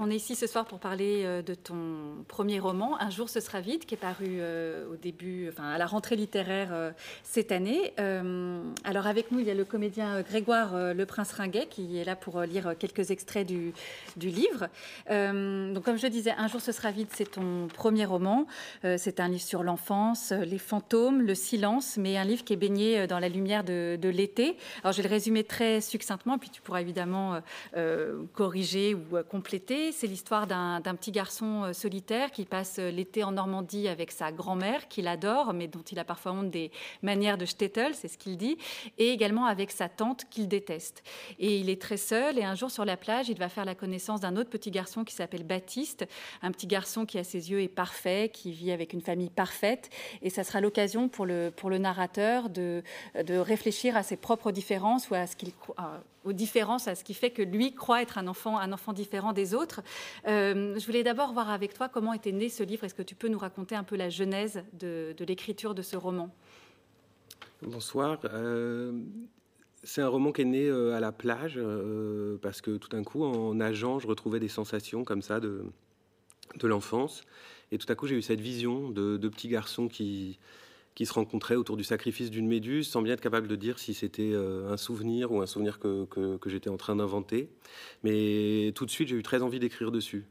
On est ici ce soir pour parler euh, de ton premier roman, Un jour ce sera vite, qui est paru euh, au début, enfin à la rentrée littéraire euh, cette année. alors avec nous il y a le comédien Grégoire Le Prince Ringuet qui est là pour lire quelques extraits du, livre. donc comme je disais, Un jour ce sera vite, c'est ton premier roman. c'est un livre sur l'enfance, les fantômes, le silence, mais un livre qui est baigné dans la lumière de, de l'été. Alors je vais le résumer très succinctement, puis tu pourras évidemment corriger ou compléter c'est l'histoire d'un petit garçon euh, solitaire qui passe euh, l'été en Normandie avec sa grand-mère, qu'il adore, mais dont il a parfois honte des manières de shtetl, c'est ce qu'il dit, et également avec sa tante qu'il déteste. Et il est très seul, et un jour sur la plage, il va faire la connaissance d'un autre petit garçon qui s'appelle Baptiste, un petit garçon qui à ses yeux est parfait, qui vit avec une famille parfaite, et ça sera l'occasion pour le, pour le narrateur de, de réfléchir à ses propres différences ou à ce qu'il aux différences, à ce qui fait que lui croit être un enfant, un enfant différent des autres. Euh, je voulais d'abord voir avec toi comment était né ce livre. Est-ce que tu peux nous raconter un peu la genèse de, l'écriture de ce roman? Bonsoir. Euh, c'est un roman qui est né euh, à la plage parce que tout d'un coup, en nageant, je retrouvais des sensations comme ça de, l'enfance. Et tout à coup, j'ai eu cette vision de, de petits garçons qui, qui se rencontraient autour du sacrifice d'une méduse sans bien être capable de dire si c'était euh, un souvenir ou un souvenir que, que, j'étais en train d'inventer. Mais tout de suite, j'ai eu très envie d'écrire dessus.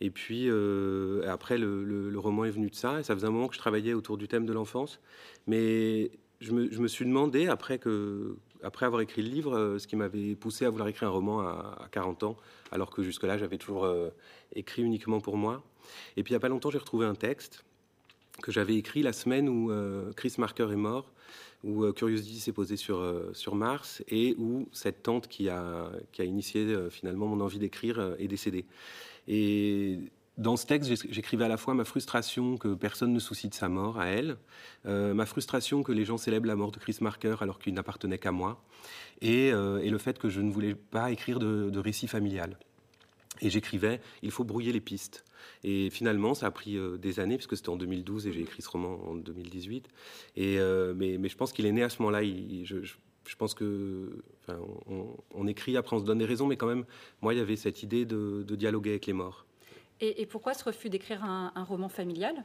Et puis euh, après, le, roman est venu de ça, et ça faisait un moment que je travaillais autour du thème de l'enfance. Mais je me, je me, suis demandé, après, que, après avoir écrit le livre, euh, ce qui m'avait poussé à vouloir écrire un roman à, 40 ans, alors que jusque-là, j'avais toujours écrit uniquement pour moi. Et puis il n'y a pas longtemps, j'ai retrouvé un texte que j'avais écrit la semaine où euh, Chris Marker est mort, où euh, Curiosity s'est posé sur, euh, sur Mars et où cette tante qui a, initié finalement mon envie d'écrire est décédée. Et dans ce texte, j'écrivais à la fois ma frustration que personne ne soucie de sa mort à elle, ma frustration que les gens célèbrent la mort de Chris Marker alors qu'il n'appartenait qu'à moi, et, le fait que je ne voulais pas écrire de récit familial. Et j'écrivais, il faut brouiller les pistes. Et finalement, ça a pris euh, des années, puisque c'était en 2012 et j'ai écrit ce roman en 2018. Et, euh, mais, mais, je pense qu'il est né à ce moment-là. Je, je, pense que, enfin, on, écrit, après on se donne des raisons, mais quand même, moi, il y avait cette idée de, dialoguer avec les morts. Et, pourquoi ce refus d'écrire un, roman familial?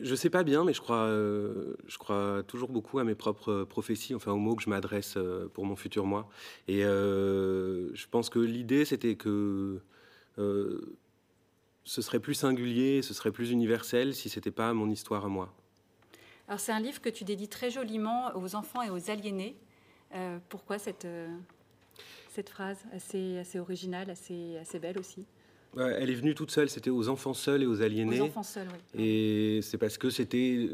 Je sais pas bien, mais je crois, euh, je crois toujours beaucoup à mes propres prophéties, enfin aux mots que je m'adresse pour mon futur moi. Et je pense que l'idée, c'était que ce serait plus singulier, ce serait plus universel si c'était pas mon histoire à moi. Alors c'est un livre que tu dédies très joliment aux enfants et aux aliénés. Euh, pourquoi cette, euh, cette phrase assez, assez originale, assez, assez belle aussi? Elle est venue toute seule, c'était aux enfants seuls et aux aliénés. Aux enfants seuls, oui. Et c'est parce que c'était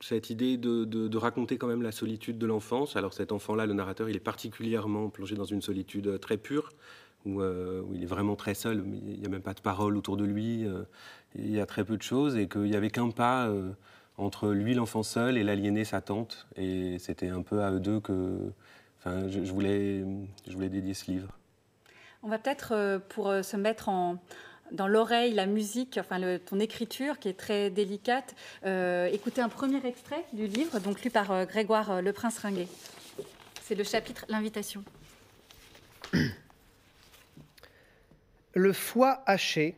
cette idée de, de, raconter quand même la solitude de l'enfance. Alors cet enfant-là, le narrateur, il est particulièrement plongé dans une solitude très pure, euh, où, il est vraiment très seul, il n'y a même pas de parole autour de lui, euh, il y a très peu de choses, et qu'il n'y avait qu'un pas euh, entre lui, l'enfant seul, et l'aliéné, sa tante. Et c'était un peu à eux deux que enfin, je, voulais, je voulais dédier ce livre. On va peut-être, pour se mettre en, dans l'oreille la musique, enfin ton écriture qui est très délicate, écouter un premier extrait du livre, donc lu par Grégoire Le Prince Ringuet. C'est le chapitre L'invitation. le foie haché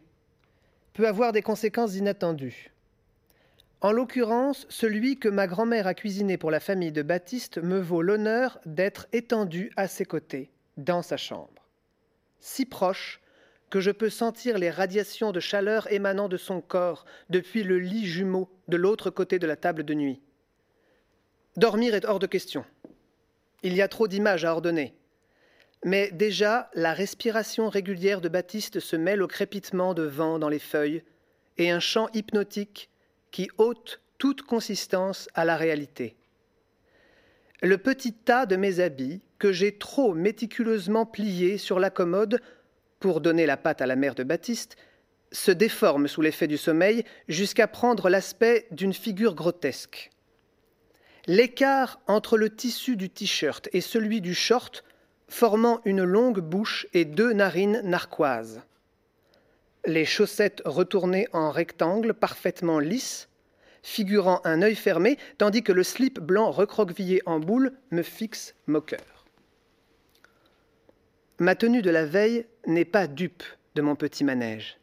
peut avoir des conséquences inattendues. En l'occurrence, celui que ma grand-mère a cuisiné pour la famille de Baptiste me vaut l'honneur d'être étendu à ses côtés, dans sa chambre. Si proche que je peux sentir les radiations de chaleur émanant de son corps depuis le lit jumeau de l'autre côté de la table de nuit. Dormir est hors de question. Il y a trop d'images à ordonner. Mais déjà, la respiration régulière de Baptiste se mêle au crépitement de vent dans les feuilles et un chant hypnotique qui ôte toute consistance à la réalité. Le petit tas de mes habits, que j'ai trop méticuleusement plié sur la commode pour donner la pâte à la mère de Baptiste, se déforme sous l'effet du sommeil jusqu'à prendre l'aspect d'une figure grotesque. L'écart entre le tissu du t-shirt et celui du short formant une longue bouche et deux narines narquoises. Les chaussettes retournées en rectangle parfaitement lisses, figurant un œil fermé, tandis que le slip blanc recroquevillé en boule me fixe moqueur. Ma tenue de la veille n'est pas dupe de mon petit manège.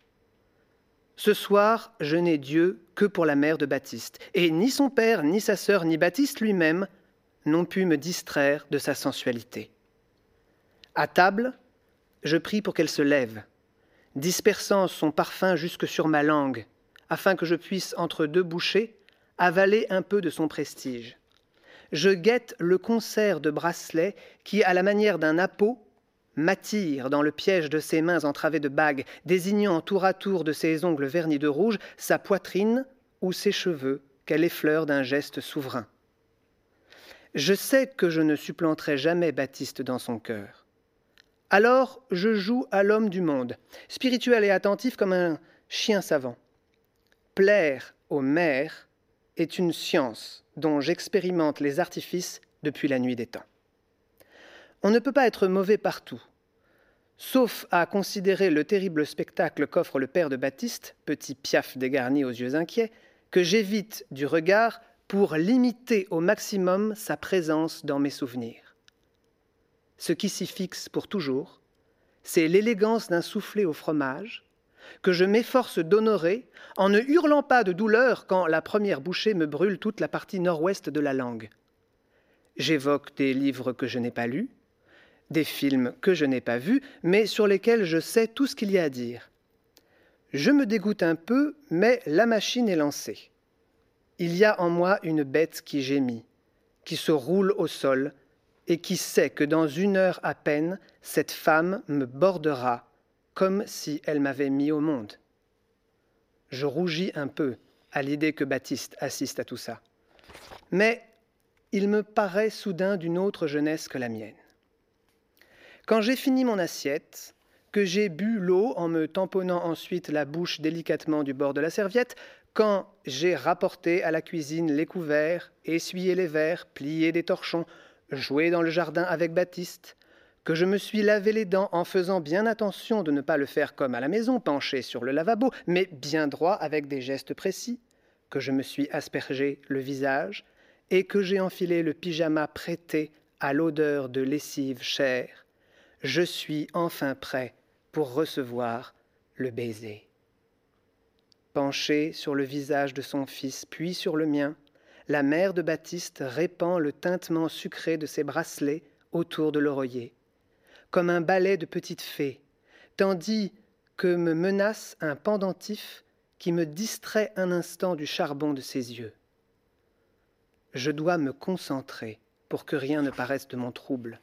Ce soir, je n'ai Dieu que pour la mère de Baptiste, et ni son père, ni sa sœur, ni Baptiste lui-même n'ont pu me distraire de sa sensualité. À table, je prie pour qu'elle se lève, dispersant son parfum jusque sur ma langue, afin que je puisse, entre deux bouchées, avaler un peu de son prestige. Je guette le concert de bracelets qui, à la manière d'un appôt, m'attire dans le piège de ses mains entravées de bagues, désignant tour à tour de ses ongles vernis de rouge sa poitrine ou ses cheveux qu'elle effleure d'un geste souverain. Je sais que je ne supplanterai jamais Baptiste dans son cœur. Alors je joue à l'homme du monde, spirituel et attentif comme un chien savant. Plaire aux mères est une science dont j'expérimente les artifices depuis la nuit des temps. On ne peut pas être mauvais partout, sauf à considérer le terrible spectacle qu'offre le père de Baptiste, petit piaf dégarni aux yeux inquiets, que j'évite du regard pour limiter au maximum sa présence dans mes souvenirs. Ce qui s'y fixe pour toujours, c'est l'élégance d'un soufflé au fromage, que je m'efforce d'honorer en ne hurlant pas de douleur quand la première bouchée me brûle toute la partie nord-ouest de la langue. J'évoque des livres que je n'ai pas lus, des films que je n'ai pas vus, mais sur lesquels je sais tout ce qu'il y a à dire. Je me dégoûte un peu, mais la machine est lancée. Il y a en moi une bête qui gémit, qui se roule au sol, et qui sait que dans une heure à peine, cette femme me bordera comme si elle m'avait mis au monde. Je rougis un peu à l'idée que Baptiste assiste à tout ça. Mais il me paraît soudain d'une autre jeunesse que la mienne. Quand j'ai fini mon assiette, que j'ai bu l'eau en me tamponnant ensuite la bouche délicatement du bord de la serviette, quand j'ai rapporté à la cuisine les couverts, essuyé les verres, plié des torchons, joué dans le jardin avec Baptiste, que je me suis lavé les dents en faisant bien attention de ne pas le faire comme à la maison, penché sur le lavabo, mais bien droit avec des gestes précis, que je me suis aspergé le visage, et que j'ai enfilé le pyjama prêté à l'odeur de lessive chère, je suis enfin prêt pour recevoir le baiser. Penchée sur le visage de son fils, puis sur le mien, la mère de Baptiste répand le tintement sucré de ses bracelets autour de l'oreiller, comme un balai de petites fées, tandis que me menace un pendentif qui me distrait un instant du charbon de ses yeux. Je dois me concentrer pour que rien ne paraisse de mon trouble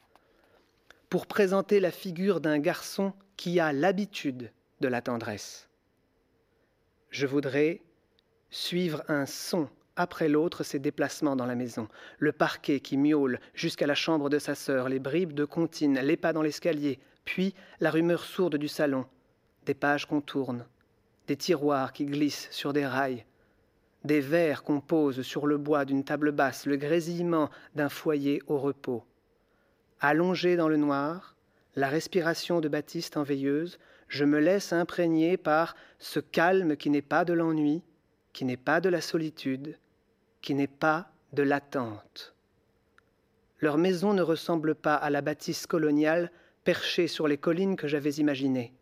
pour présenter la figure d'un garçon qui a l'habitude de la tendresse. Je voudrais suivre un son après l'autre ses déplacements dans la maison, le parquet qui miaule jusqu'à la chambre de sa sœur, les bribes de comptine, les pas dans l'escalier, puis la rumeur sourde du salon, des pages qu'on tourne, des tiroirs qui glissent sur des rails, des verres qu'on pose sur le bois d'une table basse, le grésillement d'un foyer au repos. Allongé dans le noir, la respiration de Baptiste en veilleuse, je me laisse imprégner par ce calme qui n'est pas de l'ennui, qui n'est pas de la solitude, n'est pas de l'attente. Leur maison ne ressemble pas à la bâtisse coloniale perchée sur les collines que j'avais imaginées.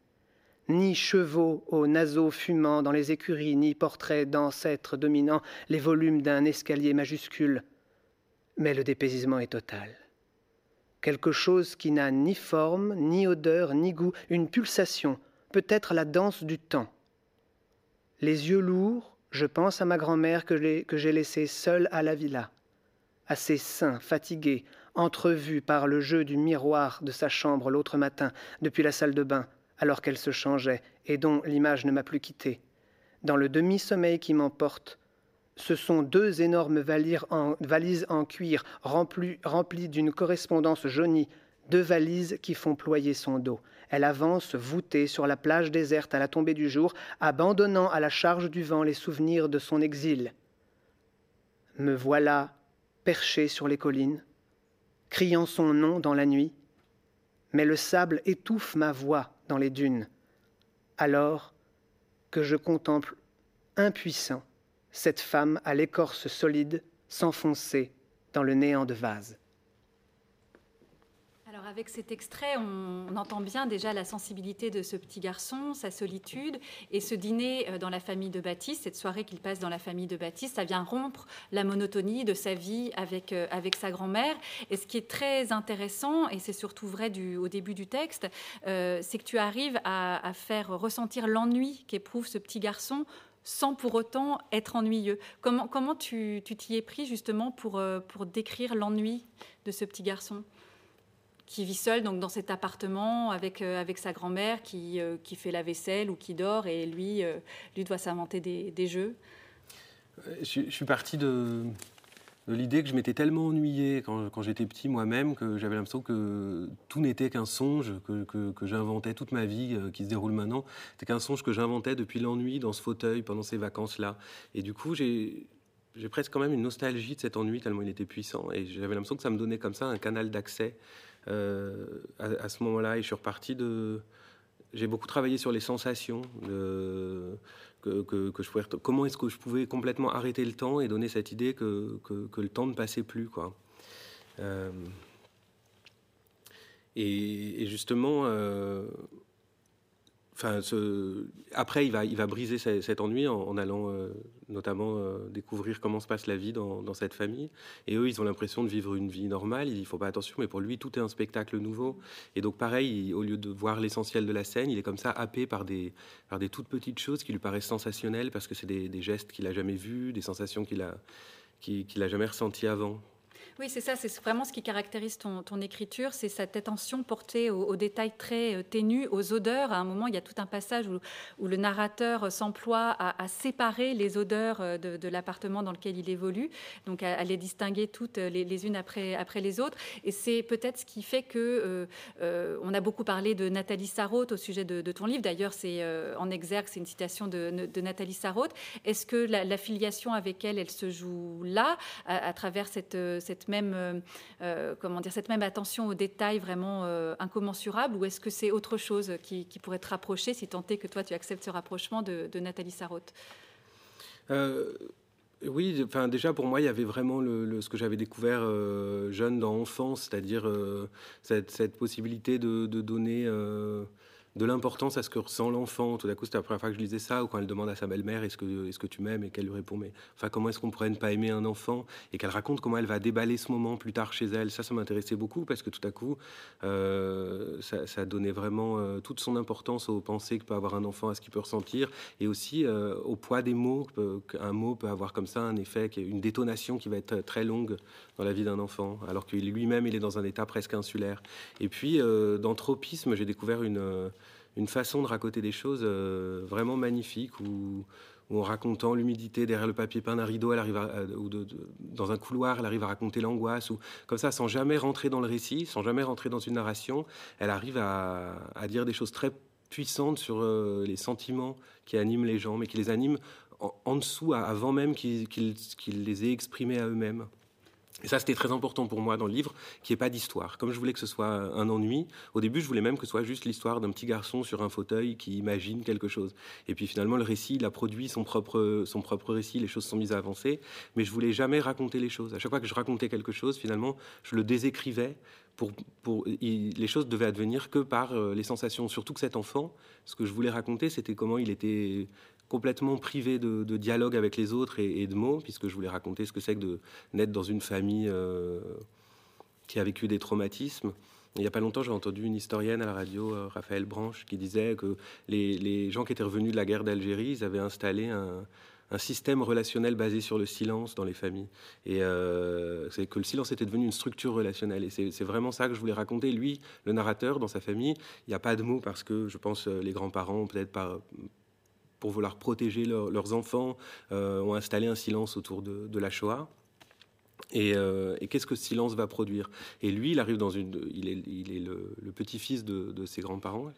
Ni chevaux aux naseaux fumants dans les écuries, ni portraits d'ancêtres dominant les volumes d'un escalier majuscule. Mais le dépaysement est total quelque chose qui n'a ni forme, ni odeur, ni goût, une pulsation, peut-être la danse du temps. Les yeux lourds, je pense à ma grand-mère que j'ai laissée seule à la villa, à ses seins fatigués, entrevus par le jeu du miroir de sa chambre l'autre matin, depuis la salle de bain, alors qu'elle se changeait, et dont l'image ne m'a plus quitté. Dans le demi-sommeil qui m'emporte, ce sont deux énormes valises en, cuir remplies, d'une correspondance jaunie, deux valises qui font ployer son dos. Elle avance voûtée sur la plage déserte à la tombée du jour, abandonnant à la charge du vent les souvenirs de son exil. Me voilà perché sur les collines, criant son nom dans la nuit, mais le sable étouffe ma voix dans les dunes, alors que je contemple impuissant cette femme à l'écorce solide s'enfoncer dans le néant de vase. Avec cet extrait, on, entend bien déjà la sensibilité de ce petit garçon, sa solitude, et ce dîner euh, dans la famille de Baptiste, cette soirée qu'il passe dans la famille de Baptiste, ça vient rompre la monotonie de sa vie avec, euh, avec sa grand-mère. Et ce qui est très intéressant, et c'est surtout vrai au début du texte, euh, c'est que tu arrives à, à faire ressentir l'ennui qu'éprouve ce petit garçon sans pour autant être ennuyeux. Comment, comment tu t'y es pris justement pour, pour décrire l'ennui de ce petit garçon? Qui vit seul donc dans cet appartement avec, euh, avec sa grand-mère qui, euh, qui fait la vaisselle ou qui dort et lui, euh, lui doit s'inventer des, des, jeux. Je, suis parti de, l'idée que je m'étais tellement ennuyé quand, quand j'étais petit moi-même que j'avais l'impression que tout n'était qu'un songe que, que, j'inventais toute ma vie qui se déroule maintenant. C'était qu'un songe que j'inventais depuis l'ennui dans ce fauteuil pendant ces vacances-là. Et du coup, j'ai presque quand même une nostalgie de cet ennui tellement il était puissant et j'avais l'impression que ça me donnait comme ça un canal d'accès euh, à, ce moment-là et je suis reparti de j'ai beaucoup travaillé sur les sensations que, que, comment est-ce que je pouvais complètement arrêter le temps et donner cette idée que, que le temps ne passait plus quoi. Euh, et, justement Enfin, après, il va, il va briser cet ennui en, allant euh, notamment euh, découvrir comment se passe la vie dans, cette famille. Et eux, ils ont l'impression de vivre une vie normale. Il ne faut pas attention, mais pour lui, tout est un spectacle nouveau. Et donc, pareil, au lieu de voir l'essentiel de la scène, il est comme ça happé par des, par des toutes petites choses qui lui paraissent sensationnelles parce que c'est des, gestes qu'il a jamais vus, des sensations qu'il a, qu'il a jamais ressenties avant. Oui, c'est ça, c'est vraiment ce qui caractérise ton, écriture, c'est cette attention portée aux, détails très euh, ténus, aux odeurs. À un moment, il y a tout un passage où, le narrateur s'emploie à, séparer les odeurs euh, de, l'appartement dans lequel il évolue, donc à, les distinguer toutes les, unes après, après les autres. Et c'est peut-être ce qui fait que euh, on a beaucoup parlé de Nathalie Sarraute au sujet de, ton livre. D'ailleurs, c'est en exergue, c'est une citation de, Nathalie Sarraute. Est-ce que la, filiation avec elle, elle se joue là, à, travers cette, cette même, euh, euh, comment dire, cette même attention aux détails vraiment euh, incommensurables ou est-ce que c'est autre chose qui, pourrait te rapprocher, si tant est que toi tu acceptes ce rapprochement de, Nathalie Sarraute? Oui, enfin déjà pour moi il y avait vraiment ce que j'avais découvert jeune dans l'enfance, c'est-à-dire cette, possibilité de donner de l'importance à ce que ressent l'enfant. Tout d'un coup, c'était la première fois que je lisais ça, ou quand elle demande à sa belle-mère est-ce que, est-ce que tu m'aimes et qu'elle lui répond mais enfin comment est-ce qu'on pourrait ne pas aimer un enfant? Et qu'elle raconte comment elle va déballer ce moment plus tard chez elle. Ça, ça m'intéressait beaucoup parce que tout à coup, euh, ça, donnait vraiment euh, toute son importance aux pensées que peut avoir un enfant, à ce qu'il peut ressentir et aussi euh, au poids des mots. Qu'un mot peut avoir comme ça un effet, une détonation qui va être très longue dans la vie d'un enfant, alors que lui-même il est dans un état presque insulaire. Et puis dans Tropisme, j'ai découvert une une façon de raconter des choses euh, vraiment magnifique où, en racontant l'humidité derrière le papier peint d'un rideau, arrive ou dans un couloir, elle arrive à raconter l'angoisse, ou comme ça, sans jamais rentrer dans le récit, sans jamais rentrer dans une narration, elle arrive à, dire des choses très puissantes sur euh, les sentiments qui animent les gens, mais qui les animent en, dessous, avant même qu'ils les aient exprimés à eux-mêmes. Et ça, c'était très important pour moi dans le livre, qui n'y ait pas d'histoire. Comme je voulais que ce soit un ennui, au début, je voulais même que ce soit juste l'histoire d'un petit garçon sur un fauteuil qui imagine quelque chose. Et puis finalement, le récit, il a produit son propre, son propre récit, les choses sont mises à avancer, mais je voulais jamais raconter les choses. À chaque fois que je racontais quelque chose, finalement, je le désécrivais. Pour, pour, les choses devaient advenir que par euh, les sensations. Surtout que cet enfant, ce que je voulais raconter, c'était comment il était complètement privé de, dialogue avec les autres et, de mots, puisque je voulais raconter ce que c'est que de naître dans une famille euh, qui a vécu des traumatismes. Il n'y a pas longtemps, j'ai entendu une historienne à la radio, euh, Raphaël Branche, qui disait que les, gens qui étaient revenus de la guerre d'Algérie, ils avaient installé un, système relationnel basé sur le silence dans les familles. Et euh, c'est que le silence était devenu une structure relationnelle. Et c'est vraiment ça que je voulais raconter. Lui, le narrateur, dans sa famille, il n'y a pas de mots parce que je pense les grands-parents, peut-être pas pour vouloir protéger leurs enfants, euh, ont installé un silence autour de, la Shoah. Euh, et, qu'est-ce que ce silence va produire? Et lui, il arrive dans une, il est, le, petit-fils de, ses grands-parents.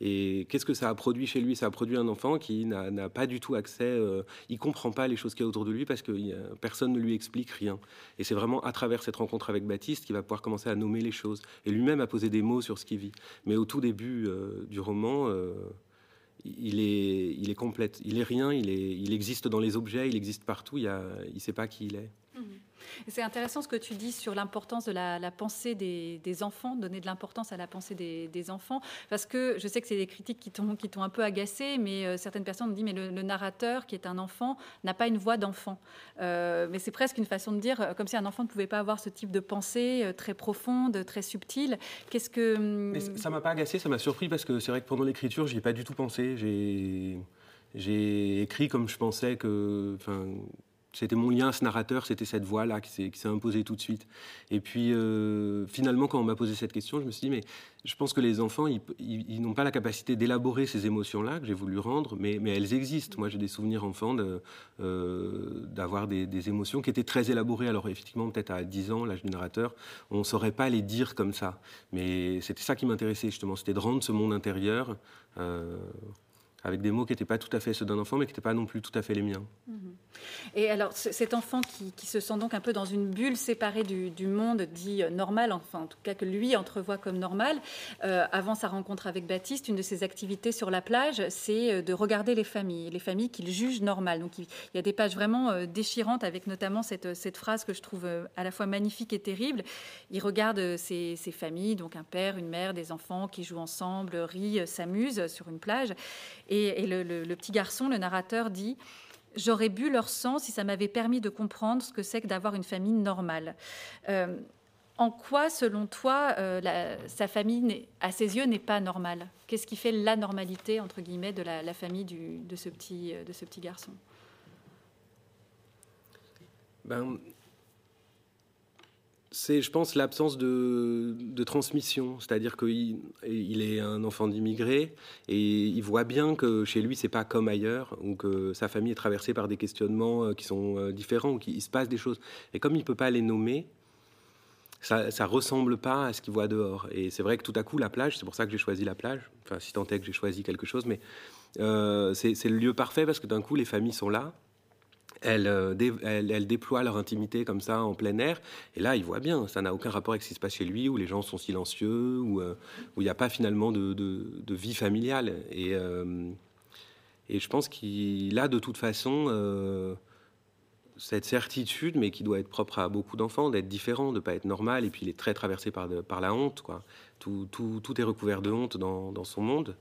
Et qu'est-ce que ça a produit chez lui? Ça a produit un enfant qui n'a pas du tout accès, euh, il comprend pas les choses qu'il y a autour de lui parce que personne ne lui explique rien. Et c'est vraiment à travers cette rencontre avec Baptiste qu'il va pouvoir commencer à nommer les choses. Et lui-même a posé des mots sur ce qu'il vit. Mais au tout début du roman, il est, il est complète. Il est rien, il, est, il existe dans les objets, il existe partout, il ne sait pas qui il est. Mhm. C'est intéressant ce que tu dis sur l'importance de la, pensée des, enfants, donner de l'importance à la pensée des, enfants, parce que je sais que c'est des critiques qui t'ont un peu agacé, mais euh, certaines personnes ont dit mais le, narrateur qui est un enfant n'a pas une voix d'enfant. Euh, mais c'est presque une façon de dire comme si un enfant ne pouvait pas avoir ce type de pensée euh, très profonde, très subtile. Qu'est-ce que hum, mais ça m'a pas agacé, ça m'a surpris parce que c'est vrai que pendant l'écriture, j'y ai pas du tout pensé. J'ai écrit comme je pensais que, c'était mon lien, ce narrateur, c'était cette voix-là qui s'est imposée tout de suite. Et puis, euh, finalement, quand on m'a posé cette question, je me suis dit, mais je pense que les enfants, ils, n'ont pas la capacité d'élaborer ces émotions-là que j'ai voulu rendre, mais, elles existent. Moi, j'ai des souvenirs enfants euh, d'avoir des, des, émotions qui étaient très élaborées. Alors, effectivement, peut-être à 10 ans, l'âge du narrateur, on ne saurait pas les dire comme ça. Mais c'était ça qui m'intéressait, justement. C'était de rendre ce monde intérieur. Euh, avec des mots qui n'étaient pas tout à fait ceux d'un enfant, mais qui n'étaient pas non plus tout à fait les miens. Mhm. Et alors, cet enfant qui, se sent donc un peu dans une bulle séparée du, monde dit euh, normal, enfin en tout cas que lui entrevoit comme normal, euh, avant sa rencontre avec Baptiste, une de ses activités sur la plage, c'est euh, de regarder les familles, les familles qu'il juge normales. Donc il, y a des pages vraiment déchirantes avec notamment cette, phrase que je trouve à la fois magnifique et terrible. Il regarde ces, familles, donc un père, une mère, des enfants qui jouent ensemble, rient, s'amusent sur une plage. Et, le, petit garçon, le narrateur, dit J'aurais bu leur sang si ça m'avait permis de comprendre ce que c'est que d'avoir une famille normale. Euh, en quoi, selon toi, euh, sa famille, à ses yeux, n'est pas normale? Qu'est-ce qui fait la normalité, entre guillemets, de la, famille de, ce petit, de ce petit garçon? Ben, c'est, je pense, l'absence de, transmission. C'est-à-dire qu'il il est un enfant d'immigré et il voit bien que chez lui, c'est pas comme ailleurs, ou que sa famille est traversée par des questionnements euh, qui sont euh, différents, ou qu'il se passe des choses. Et comme il peut pas les nommer, ça, ça ressemble pas à ce qu'il voit dehors. Et c'est vrai que tout à coup, la plage, c'est pour ça que j'ai choisi la plage. Enfin, si tant est que j'ai choisi quelque chose, mais euh, c'est le lieu parfait parce que d'un coup, les familles sont là euh, elles, déploient leur intimité comme ça en plein air. Et là, il voit bien, ça n'a aucun rapport avec ce qui se passe chez lui, où les gens sont silencieux, où, euh, il n'y a pas finalement de, vie familiale. Et, euh, et je pense qu'il a de toute façon cette certitude, mais qui doit être propre à beaucoup d'enfants, d'être différent, de ne pas être normal. Et puis il est très traversé par, la honte. Quoi. Tout, est recouvert de honte dans son monde.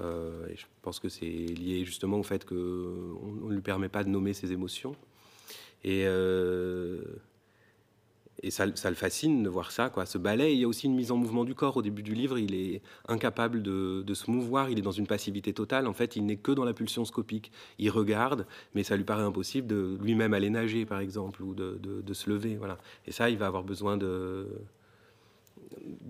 Euh, je pense que c'est lié justement au fait qu'on ne lui permet pas de nommer ses émotions. Et, euh, ça, le fascine de voir ça. Ce ballet, il y a aussi une mise en mouvement du corps. Au début du livre, il est incapable de, se mouvoir, il est dans une passivité totale. En fait, il n'est que dans la pulsion scopique. Il regarde, mais ça lui paraît impossible de lui-même aller nager, par exemple, ou de, se lever. Et ça, il va avoir besoin de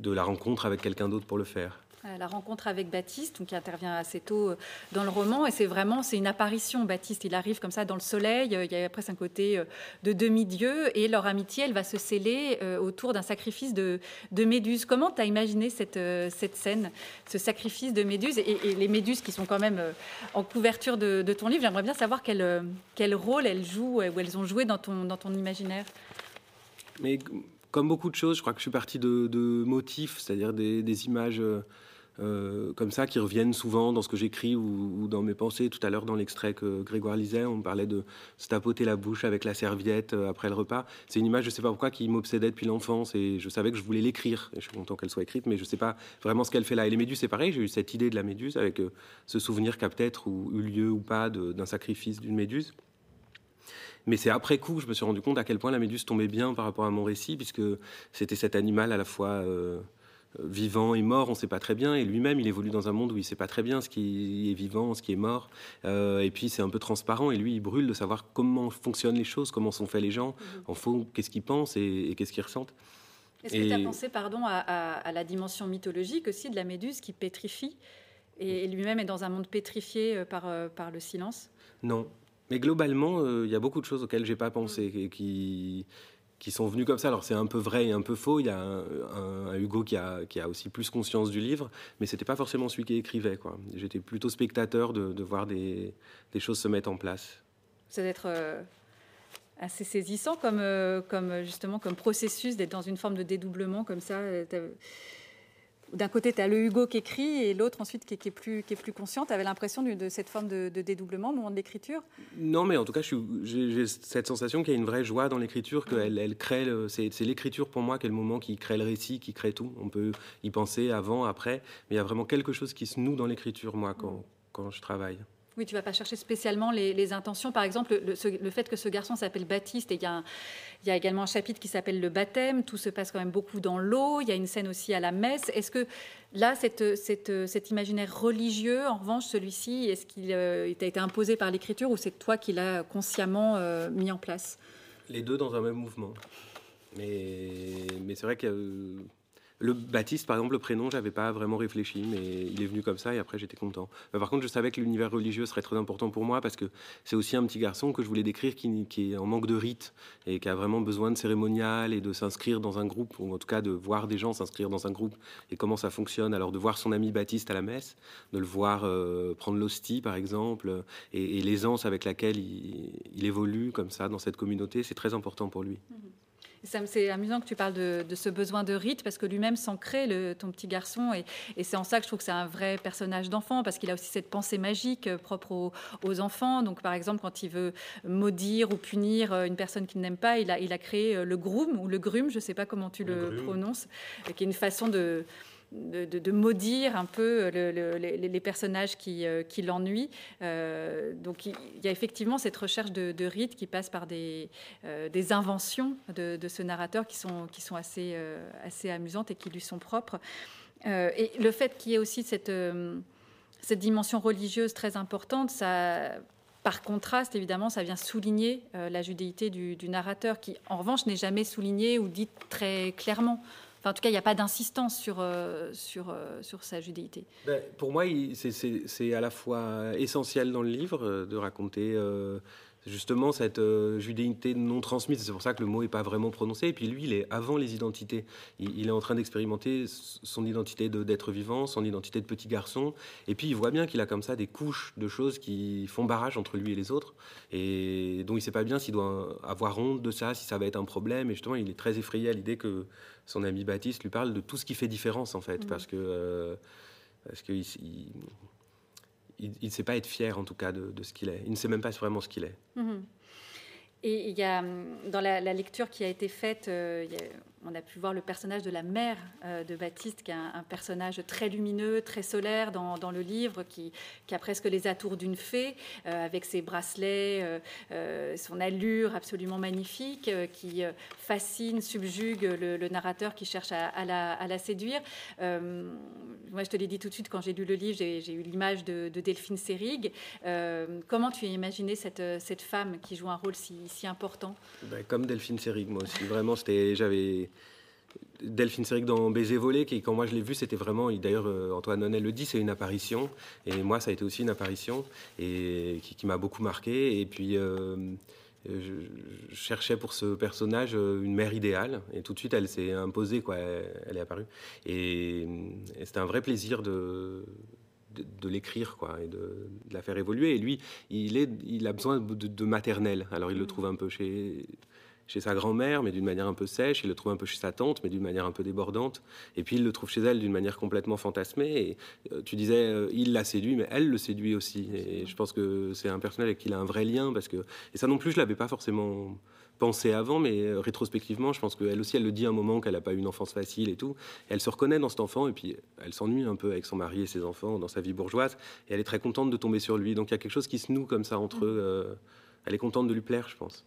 la rencontre avec quelqu'un d'autre pour le faire. Euh, la rencontre avec Baptiste, qui intervient assez tôt euh, dans le roman, et c'est vraiment c'est une apparition. Baptiste, il arrive comme ça dans le soleil. Euh, il y a presque un côté de demi-dieu, et leur amitié, elle va se sceller autour d'un sacrifice de, Méduse. Comment tu as imaginé cette, cette scène, ce sacrifice de Méduse et, les Méduses qui sont quand même en couverture de, ton livre? J'aimerais bien savoir quel, quel rôle elles jouent ou elles ont joué dans ton, dans ton imaginaire. Mais comme beaucoup de choses, je crois que je suis parti de, motifs, c'est-à-dire des, images euh, comme ça qui reviennent souvent dans ce que j'écris ou, dans mes pensées. Tout à l'heure, dans l'extrait que Grégoire lisait, on parlait de se tapoter la bouche avec la serviette euh, après le repas. C'est une image, je ne sais pas pourquoi, qui m'obsédait depuis l'enfance et je savais que je voulais l'écrire. Je suis content qu'elle soit écrite, mais je ne sais pas vraiment ce qu'elle fait là. Et les méduses, c'est pareil. J'ai eu cette idée de la méduse avec euh, ce souvenir qu'a peut-être eu lieu ou pas d'un sacrifice d'une méduse. Mais c'est après coup que je me suis rendu compte à quel point la méduse tombait bien par rapport à mon récit, puisque c'était cet animal à la fois vivant et mort, on ne sait pas très bien. Et lui-même, il évolue dans un monde où il ne sait pas très bien ce qui est vivant, ce qui est mort. Euh, et puis, c'est un peu transparent. Et lui, il brûle de savoir comment fonctionnent les choses, comment sont faits les gens, mhm. en fond, qu'est-ce qu'ils pensent et, qu'est-ce qu'ils ressentent. Est-ce que tu as pensé pardon, à, la dimension mythologique aussi de la méduse qui pétrifie et, lui-même est dans un monde pétrifié euh, par, euh, par le silence? Non. Mais globalement, il y a beaucoup de choses auxquelles j'ai pas pensé et qui, qui sont venus comme ça. Alors c'est un peu vrai et un peu faux. Il y a un, Hugo qui a, qui a, aussi plus conscience du livre, mais c'était pas forcément celui qui écrivait. J'étais plutôt spectateur de, voir des, des, choses se mettre en place. C'est d'être euh, assez saisissant comme, euh, comme justement comme processus d'être dans une forme de dédoublement comme ça. Euh, d'un côté, tu as le Hugo qui écrit et l'autre ensuite qui, est plus, qui est plus conscient. Tu avais l'impression de, cette forme de, dédoublement au moment de l'écriture? Non, mais en tout cas, j'ai cette sensation qu'il y a une vraie joie dans l'écriture, qu'elle elle crée. C'est l'écriture pour moi qui est le moment qui crée le récit, qui crée tout. On peut y penser avant, après, mais il y a vraiment quelque chose qui se noue dans l'écriture, moi, quand, quand je travaille. Oui, tu vas pas chercher spécialement les, intentions. Par exemple, le, fait que ce garçon s'appelle Baptiste, il y, a également un chapitre qui s'appelle le baptême. Tout se passe quand même beaucoup dans l'eau. Il y a une scène aussi à la messe. Est-ce que là, cet imaginaire religieux, en revanche, celui-ci, est-ce qu'il euh, t'a été imposé par l'écriture ou c'est toi qui l'as consciemment euh, mis en place? Les deux dans un même mouvement. Mais, mais c'est vrai que le Baptiste, par exemple, le prénom, j'avais pas vraiment réfléchi, mais il est venu comme ça et après j'étais content. par contre, je savais que l'univers religieux serait très important pour moi parce que c'est aussi un petit garçon que je voulais décrire qui, est en manque de rite et qui a vraiment besoin de cérémonial et de s'inscrire dans un groupe, ou en tout cas de voir des gens s'inscrire dans un groupe et comment ça fonctionne. Alors de voir son ami Baptiste à la messe, de le voir euh, prendre l'hostie, par exemple, et, l'aisance avec laquelle il, évolue comme ça dans cette communauté, c'est très important pour lui. Mmh. C'est amusant que tu parles de, ce besoin de rite parce que lui-même s'en crée, ton petit garçon. Et, c'est en ça que je trouve que c'est un vrai personnage d'enfant parce qu'il a aussi cette pensée magique euh, propre aux, enfants. Donc, par exemple, quand il veut maudire ou punir euh, une personne qu'il n'aime pas, il a, il a créé euh, le groom ou le grume, je ne sais pas comment tu le, prononces, qui est une façon de de, maudire un peu les, personnages qui, euh, l'ennuient. Euh, donc il y a effectivement cette recherche de, rite qui passe par des, euh, inventions de, ce narrateur qui sont, assez, amusantes et qui lui sont propres. et le fait qu'il y ait aussi cette, dimension religieuse très importante, ça, par contraste, évidemment, ça vient souligner la judéité du, du, narrateur, qui, en revanche, n'est jamais souligné ou dit très clairement en tout cas, il n'y a pas d'insistance sur, euh, sur, euh, sur sa judéité. Ben, pour moi, c'est à la fois essentiel dans le livre euh, de raconter justement cette judéité non transmise. C'est pour ça que le mot n'est pas vraiment prononcé. Et puis lui, il est avant les identités. Il, est en train d'expérimenter son identité d'être vivant, son identité de petit garçon. Et puis il voit bien qu'il a comme ça des couches de choses qui font barrage entre lui et les autres. Et dont il ne sait pas bien s'il doit avoir honte de ça, si ça va être un problème. Et justement, il est très effrayé à l'idée que son ami Baptiste lui parle de tout ce qui fait différence en fait, mm. parce que euh, parce il, il, sait pas être fier en tout cas de, ce qu'il est. Il ne sait même pas vraiment ce qu'il est. Mm-hmm. Et il y a dans la, lecture qui a été faite, euh, il on a pu voir le personnage de la mère euh, de Baptiste, qui est un, personnage très lumineux, très solaire dans, le livre, qui, a presque les atours d'une fée, euh, avec ses bracelets, euh, son allure absolument magnifique, qui fascine, subjugue le, narrateur qui cherche à, la, séduire. moi, je te l'ai dit tout de suite, quand j'ai lu le livre, j'ai eu l'image de, Delphine Seyrig. comment tu as imaginé cette, femme qui joue un rôle si, important? Ben, Comme Delphine Seyrig, moi aussi. Vraiment, j'avais Delphine Seyrig dans Baiser volé, qui quand moi je l'ai vu, c'était vraiment, d'ailleurs euh, Antoine Nonnet le dit, c'est une apparition. Et moi, ça a été aussi une apparition et qui, m'a beaucoup marqué. Et puis, euh, je, cherchais pour ce personnage euh, une mère idéale. Et tout de suite, elle s'est imposée, quoi. Elle, est apparue. Et, c'était un vrai plaisir de, de, l'écrire quoi et de, la faire évoluer et lui il, est, il a besoin de, de maternel alors il le mmh. trouve un peu chez chez sa grand-mère, mais d'une manière un peu sèche. Il le trouve un peu chez sa tante, mais d'une manière un peu débordante. Et puis il le trouve chez elle d'une manière complètement fantasmée. Et euh, tu disais, euh, il la séduit, mais elle le séduit aussi. Et je pense que c'est un personnage avec qui il a un vrai lien, parce que et ça non plus, je l'avais pas forcément pensé avant, mais euh, rétrospectivement, je pense qu'elle aussi, elle le dit un moment qu'elle n'a pas eu une enfance facile et tout. elle se reconnaît dans cet enfant, et puis elle s'ennuie un peu avec son mari et ses enfants dans sa vie bourgeoise, et elle est très contente de tomber sur lui. Donc il y a quelque chose qui se noue comme ça entre eux elle est contente de lui plaire, je pense.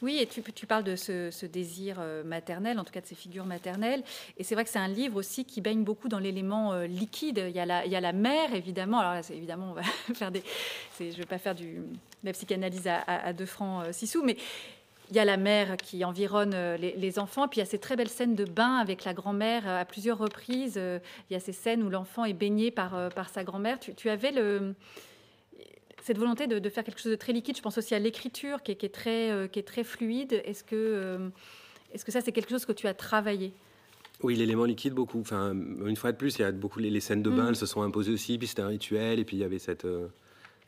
Oui, et tu, tu parles de ce, désir euh, maternel, en tout cas de ces figures maternelles. Et c'est vrai que c'est un livre aussi qui baigne beaucoup dans l'élément euh, liquide. Il y, a la, il y a la mère, évidemment. Alors là, évidemment, on va faire des. Je ne vais pas faire du, de la psychanalyse à, deux francs euh, six sous, mais il y a la mère qui environne les, enfants, puis il y a ces très belles scènes de bain avec la grand-mère à plusieurs reprises. Il y a ces scènes où l'enfant est baigné par, par sa grand-mère. Tu, avais le, cette volonté de, faire quelque chose de très liquide, je pense aussi à l'écriture qui, est très, euh, qui est très fluide. Est-ce que, euh, est-ce que ça, c'est quelque chose que tu as travaillé? Oui, l'élément liquide, beaucoup. Enfin, une fois de plus, il y a beaucoup les, scènes de bain, mm. elles se sont imposées aussi, puis c'était un rituel, et puis il y avait cette, euh,